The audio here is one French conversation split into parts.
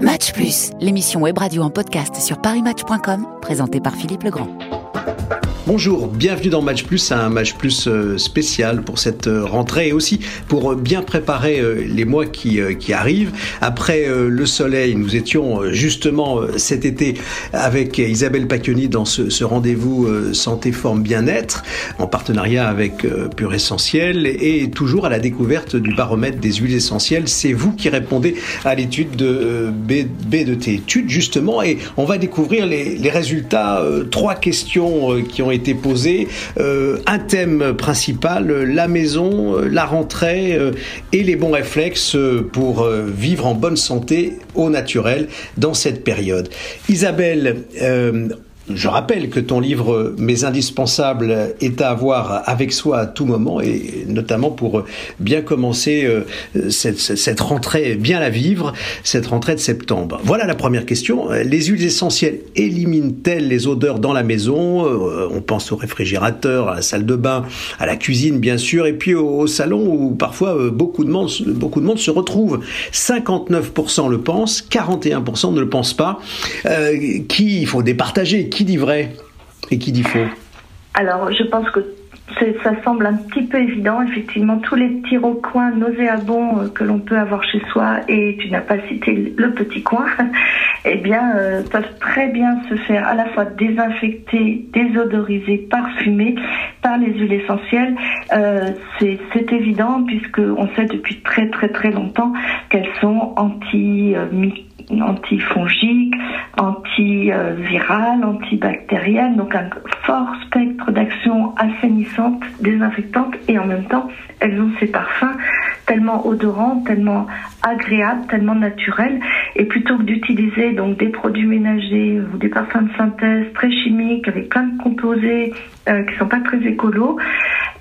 Match Plus, l'émission web radio en podcast sur parismatch.com, présentée par Philippe Legrand. Bonjour, bienvenue dans Match Plus, un Match Plus euh, spécial pour cette euh, rentrée et aussi pour euh, bien préparer les mois qui, arrivent. Après le soleil, nous étions justement cet été avec Isabelle Pacchioni dans ce, rendez-vous santé, forme, bien-être en partenariat avec Pure Essentiel et toujours à la découverte du baromètre des huiles essentielles. C'est vous qui répondez à l'étude de B, B de T étude justement et on va découvrir les résultats. Trois questions qui ont été posé. Euh, un thème principal, la maison, euh, la rentrée euh, et les bons réflexes pour vivre en bonne santé au naturel dans cette période. Isabelle, je rappelle que ton livre Mes indispensables est à avoir avec soi à tout moment et notamment pour bien commencer euh, cette, rentrée, bien la vivre, cette rentrée de septembre. Voilà la première question. Les huiles essentielles éliminent-elles les odeurs dans la maison? Euh, On pense au réfrigérateur, à la salle de bain, à la cuisine bien sûr, et puis au, salon où parfois euh, beaucoup de monde, beaucoup de monde se retrouve. 59% le pensent, 41% ne le pensent pas. qui il faut départager qui dit vrai et qui dit faux Alors, je pense que ça semble un petit peu évident. Effectivement, tous les petits recoins nauséabonds euh, que l'on peut avoir chez soi, et tu n'as pas cité le petit coin, eh bien, euh, peuvent très bien se faire à la fois désinfecter, désodoriser, parfumer par les huiles essentielles. Euh, c'est évident puisque on sait depuis très très très longtemps qu'elles sont anti antifongiques, antivirales, antibactériennes, donc un fort spectre d'action assainissante, désinfectante, et en même temps, elles ont ces parfums tellement odorants, tellement agréables, tellement naturels, et plutôt que d'utiliser donc des produits ménagers ou des parfums de synthèse très chimiques avec plein de composés euh, qui sont pas très écolos,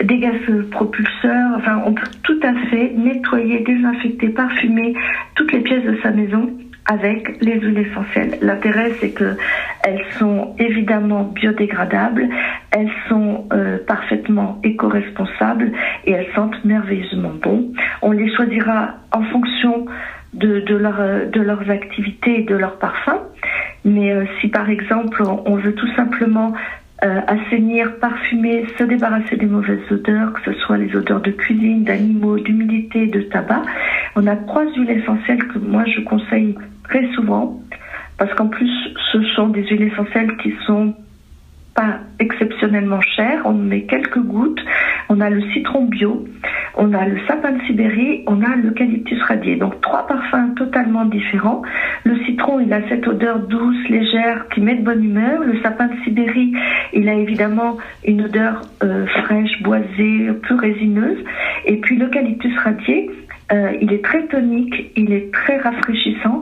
des gaz propulseurs, enfin on peut tout à fait nettoyer, désinfecter, parfumer toutes les pièces de sa maison avec les huiles essentielles. L'intérêt, c'est que elles sont évidemment biodégradables, elles sont euh, parfaitement éco-responsables et elles sentent merveilleusement bon. On les choisira en fonction de, de leurs activités et de leurs parfums. Mais euh, si par exemple on veut tout simplement euh, assainir, parfumer, se débarrasser des mauvaises odeurs, que ce soit les odeurs de cuisine, d'animaux, d'humidité, de tabac, on a trois huiles essentielles que moi je conseille très souvent, parce qu'en plus, ce sont des huiles essentielles qui sont pas exceptionnellement chères. On met quelques gouttes. On a le citron bio, on a le sapin de Sibérie, on a l'eucalyptus radié. Donc trois parfums totalement différents. Le citron, il a cette odeur douce, légère, qui met de bonne humeur. Le sapin de Sibérie, il a évidemment une odeur euh, fraîche, boisée, plus résineuse. Et puis l'eucalyptus radié, euh, il est très tonique, il est très rafraîchissant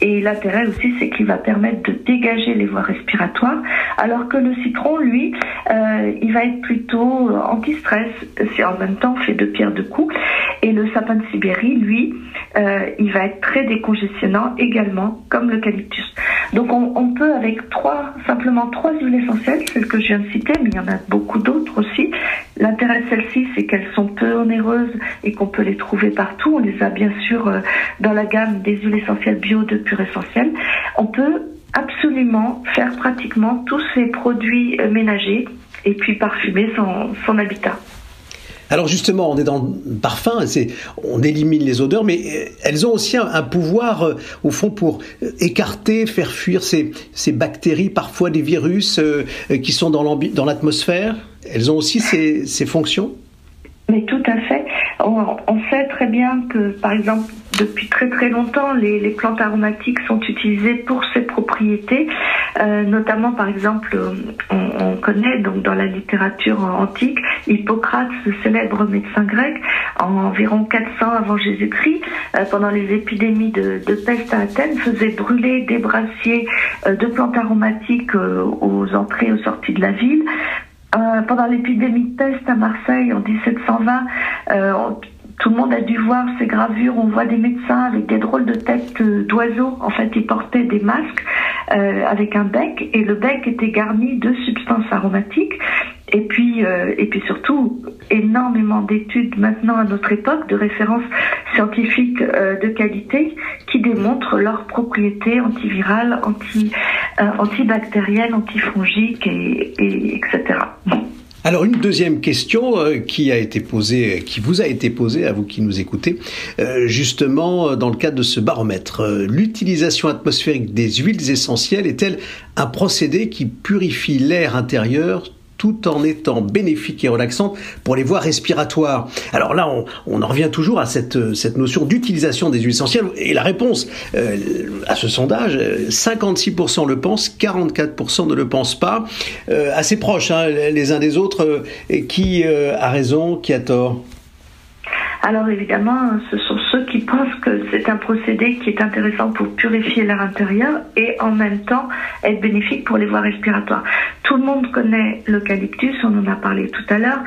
et l'intérêt aussi c'est qu'il va permettre de dégager les voies respiratoires alors que le citron lui euh, il va être plutôt anti-stress, c'est en même temps fait de pierre de coups et le sapin de Sibérie lui euh, il va être très décongestionnant également comme l'eucalyptus. Donc on, peut avec trois simplement trois huiles essentielles, celles que je viens de citer mais il y en a beaucoup d'autres aussi L'intérêt de celles-ci, c'est qu'elles sont peu onéreuses et qu'on peut les trouver partout. On les a bien sûr euh, dans la gamme des huiles essentielles bio de Pure Essentiel. On peut absolument faire pratiquement tous ces produits euh, ménagers et puis parfumer son, habitat. Alors justement, on est dans le parfum, on élimine les odeurs, mais euh, elles ont aussi un, pouvoir, au fond, pour écarter, faire fuir ces, ces bactéries, parfois des virus qui sont dans l'atmosphère. Elles ont aussi ces, ces fonctions? Mais tout à fait. On, sait très bien que, par exemple, depuis très très longtemps, les, plantes aromatiques sont utilisées pour ces propriétés, euh, notamment par exemple, on, on, connaît donc dans la littérature antique Hippocrate, ce célèbre médecin grec, en environ 400 avant Jésus-Christ, euh, pendant les épidémies de, peste à Athènes, faisait brûler des brassiers euh, de plantes aromatiques aux entrées et aux sorties de la ville euh, pendant l'épidémie de peste à Marseille en 1720, euh, tout le monde a dû voir ces gravures. On voit des médecins avec des drôles de têtes euh, d'oiseaux. En fait, ils portaient des masques euh, avec un bec et le bec était garni de substances aromatiques. Et puis, euh, et puis surtout, énormément d'études maintenant à notre époque, de références scientifiques de qualité, qui démontrent leurs propriétés antivirales, anti, euh, antibactériennes, antifongiques, et, et etc. Alors une deuxième question euh, qui a été posée, qui vous a été posée à vous qui nous écoutez, euh, justement dans le cadre de ce baromètre. L'utilisation atmosphérique des huiles essentielles est-elle un procédé qui purifie l'air intérieur tout en étant bénéfique et relaxante pour les voies respiratoires. Alors là, on, en revient toujours à cette, cette notion d'utilisation des huiles essentielles. Et la réponse euh, à ce sondage, 56% le pensent, 44% ne le pensent pas. Euh, assez proches hein, les uns des autres. et qui euh, a raison, qui a tort? Alors évidemment, ce sont ceux qui pensent que c'est un procédé qui est intéressant pour purifier l'air intérieur et en même temps être bénéfique pour les voies respiratoires. Tout le monde connaît l'eucalyptus, on en a parlé tout à l'heure.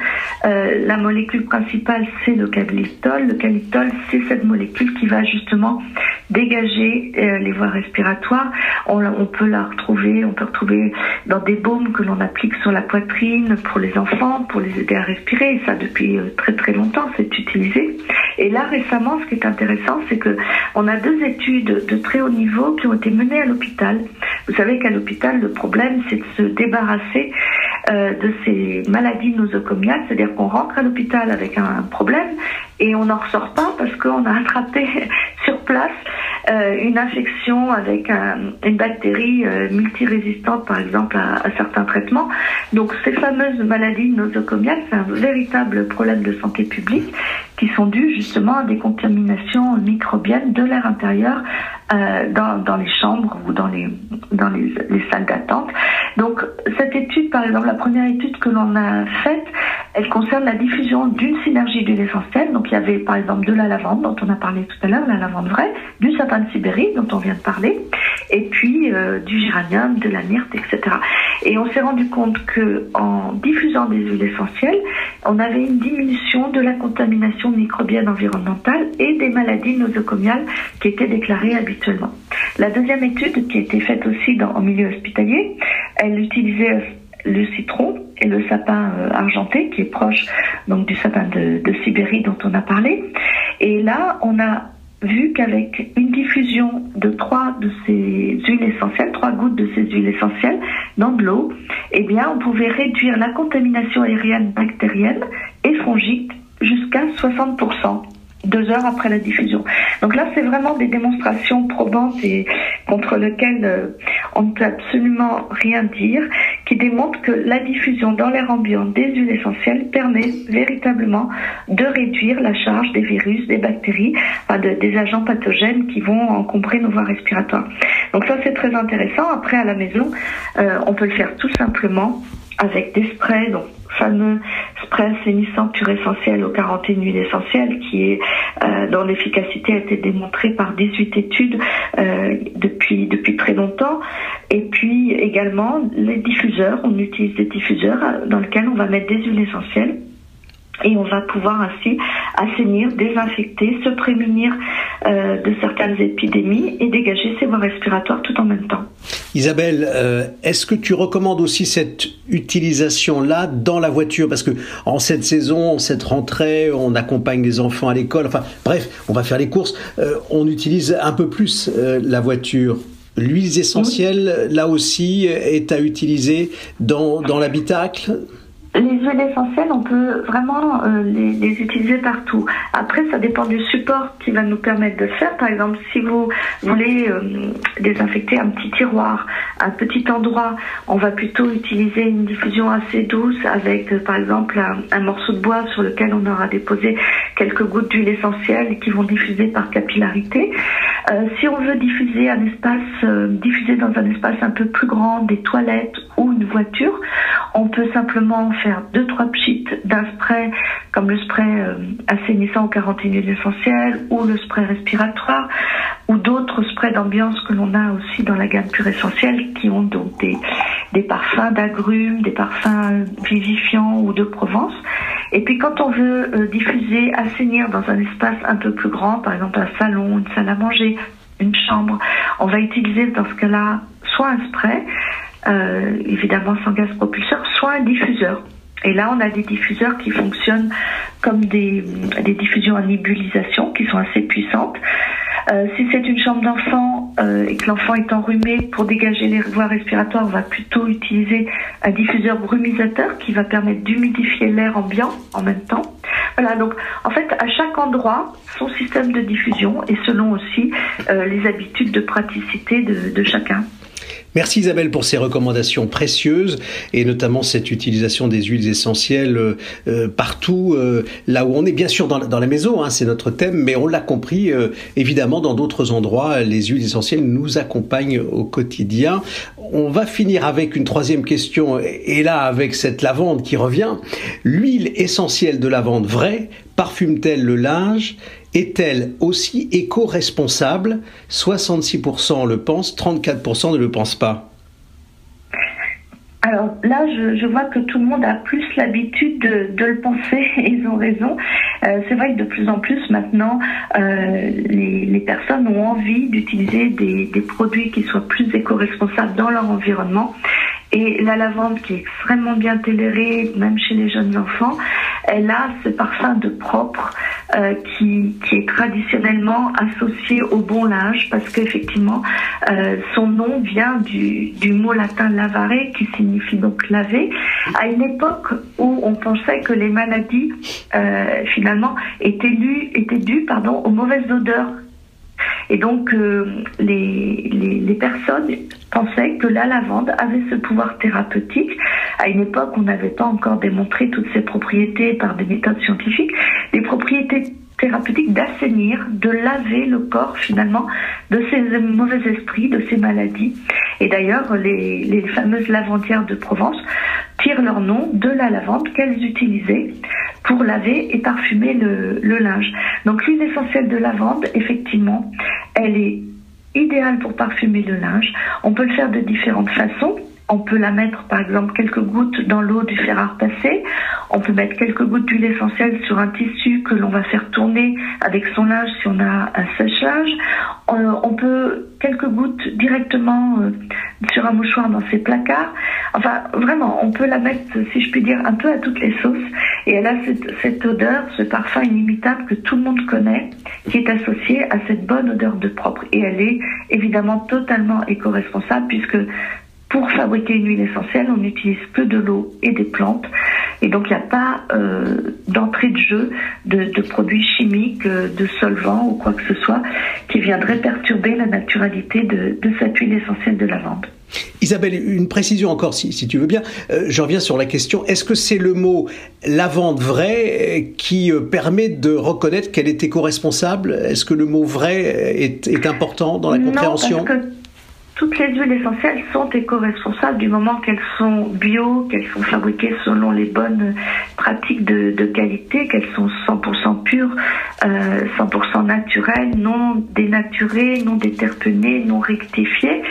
Euh, la molécule principale, c'est l'eucalyptol. L'eucalyptol, c'est cette molécule qui va justement dégager euh, les voies respiratoires. On, peut la retrouver, on peut retrouver dans des baumes que l'on applique sur la poitrine pour les enfants, pour les aider à respirer. Et ça, depuis euh, très très longtemps, c'est utilisé. Et là, récemment, ce qui est intéressant, c'est que on a deux études de très haut niveau qui ont été menées à l'hôpital. Vous savez qu'à l'hôpital, le problème, c'est de se débarrasser euh, de ces maladies nosocomiales, c'est-à-dire qu'on rentre à l'hôpital avec un problème et on n'en ressort pas parce qu'on a attrapé sur place euh, une infection avec une bactérie euh, multirésistante, par exemple, à, certains traitements. Donc ces fameuses maladies nosocomiales, c'est un véritable problème de santé publique qui sont dues justement à des contaminations microbiennes de l'air intérieur euh, dans, les chambres ou dans les salles d'attente. Donc cette étude, par exemple, la première étude que l'on a faite, elle concerne la diffusion d'une synergie d'huile essentielle. Donc il y avait par exemple de la lavande dont on a parlé tout à l'heure, la lavande vraie, du sapin de Sibérie dont on vient de parler, et puis euh, du géranium, de la myrte, etc. Et on s'est rendu compte que en diffusant des huiles essentielles, on avait une diminution de la contamination microbienne environnementale et des maladies nosocomiales qui étaient déclarées habituellement. La deuxième étude, qui a été faite aussi dans, en milieu hospitalier, elle utilisait le citron et le sapin euh, argenté qui est proche donc du sapin de, Sibérie dont on a parlé. Et là, on a vu qu'avec une diffusion de trois de ces huiles essentielles, trois gouttes de ces huiles essentielles dans de l'eau, eh bien, on pouvait réduire la contamination aérienne bactérienne et fongique jusqu'à 60% deux heures après la diffusion. Donc là, c'est vraiment des démonstrations probantes et contre lesquelles euh, on ne peut absolument rien dire, qui démontrent que la diffusion dans l'air ambiant des huiles essentielles permet véritablement de réduire la charge des virus, des bactéries, des agents pathogènes qui vont encombrer nos voies respiratoires. Donc ça, c'est très intéressant. Après, à la maison, euh, on peut le faire tout simplement avec des sprays, donc fameux spray assainissant pur essentiel aux 41 huiles essentielles qui est euh, dont l'efficacité a été démontrée par 18 études euh, depuis depuis très longtemps. Et puis également les diffuseurs on utilise des diffuseurs euh, dans lesquels on va mettre des huiles essentielles et on va pouvoir ainsi assainir, désinfecter, se prémunir euh, de certaines épidémies et dégager ses voies respiratoires tout en même temps. Isabelle, euh, est-ce que tu recommandes aussi cette utilisation-là dans la voiture? Parce que en cette saison, cette rentrée, on accompagne les enfants à l'école, enfin bref, on va faire les courses, euh, on utilise un peu plus la voiture. L'huile essentielle, là aussi, est à utiliser dans, dans l'habitacle? Les huiles essentielles, on peut vraiment euh, les, utiliser partout. Après, ça dépend du support qui va nous permettre de faire. Par exemple, si vous voulez euh, désinfecter un petit tiroir, un petit endroit, on va plutôt utiliser une diffusion assez douce avec, euh, par exemple, un, morceau de bois sur lequel on aura déposé quelques gouttes d'huile essentielle qui vont diffuser par capillarité. Si on veut diffuser un espace, diffuser dans un espace un peu plus grand, des toilettes ou une voiture, on peut simplement faire deux trois pchits d'un spray comme le spray euh, assainissant aux 41 huiles ou le spray respiratoire ou d'autres sprays d'ambiance que l'on a aussi dans la gamme pure essentielle qui ont donc des, des parfums d'agrumes, des parfums vivifiants ou de Provence. Et puis quand on veut euh, diffuser, assainir dans un espace un peu plus grand, par exemple un salon, une salle à manger, une chambre, on va utiliser dans ce cas-là soit un spray, euh, évidemment sans gaz propulseur, soit un diffuseur. Et là, on a des diffuseurs qui fonctionnent comme des, diffusions en nébulisation qui sont assez puissantes. si c'est une chambre d'enfant et que l'enfant est enrhumé, pour dégager les voies respiratoires, on va plutôt utiliser un diffuseur brumisateur qui va permettre d'humidifier l'air ambiant en même temps. Voilà, donc en fait, à chaque endroit, son système de diffusion et selon aussi les habitudes de praticité de chacun. Merci Isabelle pour ces recommandations précieuses et notamment cette utilisation des huiles essentielles euh, euh, partout euh, là où on est. Bien sûr dans, la maison, hein, c'est notre thème, mais on l'a compris, évidemment dans d'autres endroits, les huiles essentielles nous accompagnent au quotidien. On va finir avec une troisième question et là avec cette lavande qui revient. L'huile essentielle de lavande vraie parfume-t-elle le linge est-elle aussi éco-responsable? 66% le pensent, 34% ne le pensent pas. Alors là, je, vois que tout le monde a plus l'habitude de, le penser et ils ont raison. Euh, c'est vrai que de plus en plus maintenant, euh, les, personnes ont envie d'utiliser des, des, produits qui soient plus éco-responsables dans leur environnement. Et la lavande qui est extrêmement bien tolérée, même chez les jeunes enfants, elle a ce parfum de propre euh, qui, est traditionnellement associé au bon linge parce qu'effectivement euh, son nom vient du, mot latin lavare qui signifie donc laver. À une époque où on pensait que les maladies euh, finalement étaient, dues, étaient dues pardon, aux mauvaises odeurs et donc, euh, les, personnes pensaient que la lavande avait ce pouvoir thérapeutique. À une époque, on n'avait pas encore démontré toutes ses propriétés par des méthodes scientifiques. Les propriétés thérapeutiques d'assainir, de laver le corps finalement de ces mauvais esprits, de ces maladies. Et d'ailleurs, les, les fameuses lavandières de Provence tirent leur nom de la lavande qu'elles utilisaient pour laver et parfumer le, linge. Donc l'huile essentielle de lavande, effectivement, elle est idéale pour parfumer le linge. On peut le faire de différentes façons. On peut la mettre, par exemple, quelques gouttes dans l'eau du fer à repasser. On peut mettre quelques gouttes d'huile essentielle sur un tissu que l'on va faire tourner avec son linge si on a un séchage. Euh, on peut quelques gouttes directement euh, sur un mouchoir dans ses placards. Enfin, vraiment, on peut la mettre, si je puis dire, un peu à toutes les sauces. Et elle a cette, cette odeur, ce parfum inimitable que tout le monde connaît, qui est associé à cette bonne odeur de propre. Et elle est évidemment totalement éco-responsable puisque pour fabriquer une huile essentielle, on n'utilise que de l'eau et des plantes. Et donc, il n'y a pas euh, d'entrée de jeu de, produits chimiques, euh, de solvants ou quoi que ce soit qui viendrait perturber la naturalité de, cette huile essentielle de lavande. Isabelle, une précision encore, si, tu veux bien. Euh, je reviens sur la question. Est-ce que c'est le mot lavande vraie qui permet de reconnaître qu'elle est éco-responsable? Est-ce que le mot vrai est, important dans la compréhension? Toutes les huiles essentielles sont éco-responsables du moment qu'elles sont bio, qu'elles sont fabriquées selon les bonnes pratiques de, qualité, qu'elles sont 100% pures, euh, 100% naturelles, non dénaturées, non déterpenées, non rectifiées.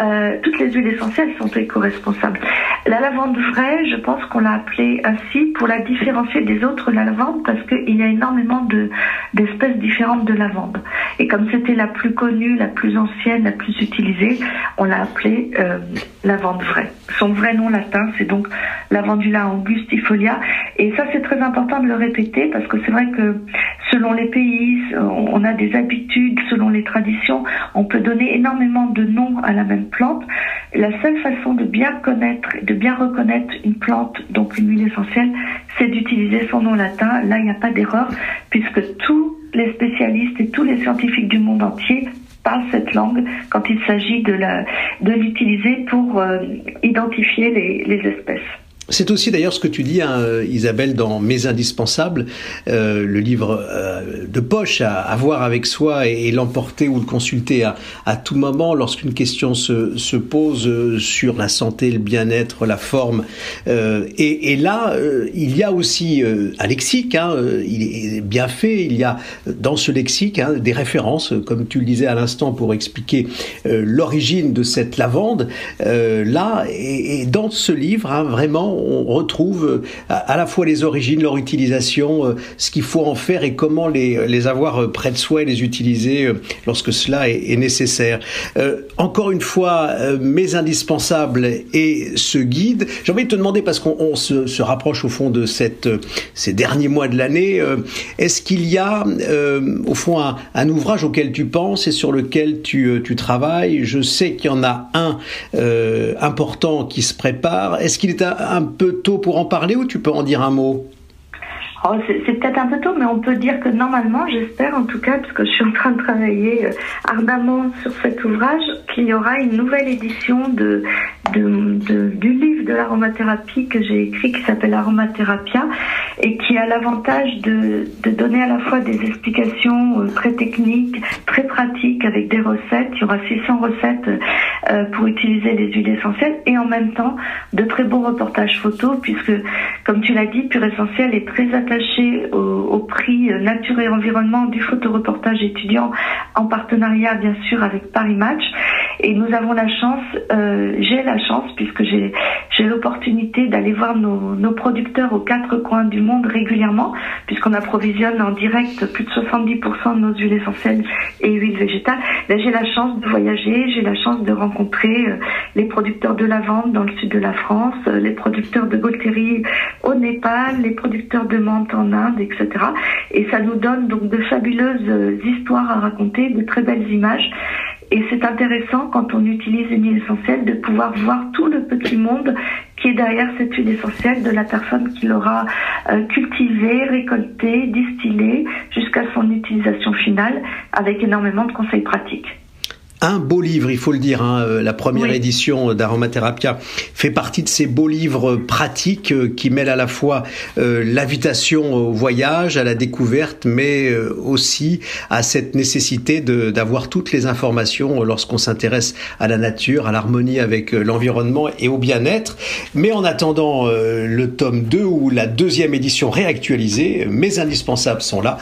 Euh, toutes les huiles essentielles sont éco-responsables. La lavande vraie, je pense qu'on l'a appelée ainsi pour la différencier des autres lavandes parce qu'il y a énormément de, d'espèces différentes de lavande. Et comme c'était la plus connue, la plus ancienne, la plus utilisée, on l'a appelée euh, lavande vraie. Son vrai nom latin, c'est donc Lavandula angustifolia. Et ça, c'est très important de le répéter parce que c'est vrai que selon les pays, on a des habitudes, selon les traditions, on peut donner énormément de noms à la même plante. La seule façon de bien connaître, de bien reconnaître une plante, donc une huile essentielle, c'est d'utiliser son nom latin. Là, il n'y a pas d'erreur puisque tous les spécialistes et tous les scientifiques du monde entier parlent cette langue quand il s'agit de l'utiliser pour euh, identifier les espèces. C'est aussi d'ailleurs ce que tu dis, hein, Isabelle, dans Mes indispensables, euh, le livre euh, de poche à avoir avec soi et, l'emporter ou le consulter à, tout moment lorsqu'une question se, se, pose euh, sur la santé, le bien-être, la forme. Et, là, il y a aussi un lexique, hein, il est bien fait, il y a dans ce lexique hein, des références, comme tu le disais à l'instant, pour expliquer l'origine de cette lavande. là, et, dans ce livre, vraiment, on retrouve à la fois les origines, leur utilisation, ce qu'il faut en faire et comment les, les avoir près de soi et les utiliser lorsque cela est, nécessaire. encore une fois, mes indispensables et ce guide. J'ai envie de te demander, parce qu'on se, se, rapproche au fond de ces derniers mois de l'année, est-ce qu'il y a au fond un, ouvrage auquel tu penses et sur lequel tu, tu travailles? Je sais qu'il y en a un euh, important qui se prépare. Est-ce qu'il est peu tôt pour en parler ou tu peux en dire un mot? Oh, c'est peut-être un peu tôt, mais on peut dire que normalement, j'espère en tout cas, parce que je suis en train de travailler euh, ardemment sur cet ouvrage, qu'il y aura une nouvelle édition du livre de l'aromathérapie que j'ai écrit qui s'appelle Aromatherapia et qui a l'avantage de, donner à la fois des explications euh, très techniques, très pratiques avec des recettes. Il y aura 600 recettes euh, pour utiliser les huiles essentielles et en même temps de très beaux reportages photos puisque, comme tu l'as dit, Pure Essentiel est très attaché au, prix nature et environnement du photoreportage étudiant en partenariat bien sûr avec Paris Match. Et nous avons la chance, euh, j'ai la chance puisque j'ai l'opportunité d'aller voir nos, nos, producteurs aux quatre coins du monde régulièrement puisqu'on approvisionne en direct plus de 70% de nos huiles essentielles et huiles végétales. J'ai la chance de voyager, j'ai la chance de rencontrer euh, les producteurs de lavande dans le sud de la France, euh, les producteurs de Gaultérie au Népal, les producteurs de menthe en Inde, etc. Et ça nous donne donc de fabuleuses euh, histoires à raconter, de très belles images. Et c'est intéressant quand on utilise une huile essentielle de pouvoir voir tout le petit monde qui est derrière cette huile essentielle de la personne qui l'aura euh, cultivée, récoltée, distillée jusqu'à son utilisation finale avec énormément de conseils pratiques un beau livre, il faut le dire. Hein, euh, la première édition d'Aromatherapia fait partie de ces beaux livres pratiques euh, qui mêlent à la fois euh, l'invitation au voyage, à la découverte, mais aussi à cette nécessité d'avoir toutes les informations lorsqu'on s'intéresse à la nature, à l'harmonie avec l'environnement et au bien-être. Mais en attendant le tome 2 ou la deuxième édition réactualisée, mes indispensables sont là.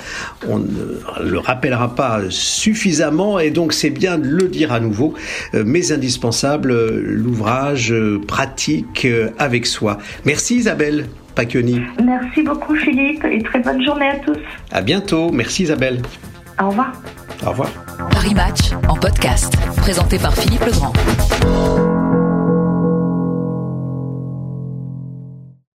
On ne le rappellera pas suffisamment et donc c'est bien le dire à nouveau, euh, mais indispensable, euh, l'ouvrage euh, pratique avec soi. Merci Isabelle. Pacchioni. Merci beaucoup Philippe et très bonne journée à tous. À bientôt. Merci Isabelle. Au revoir. Au revoir. Paris Match en podcast, présenté par Philippe Legrand.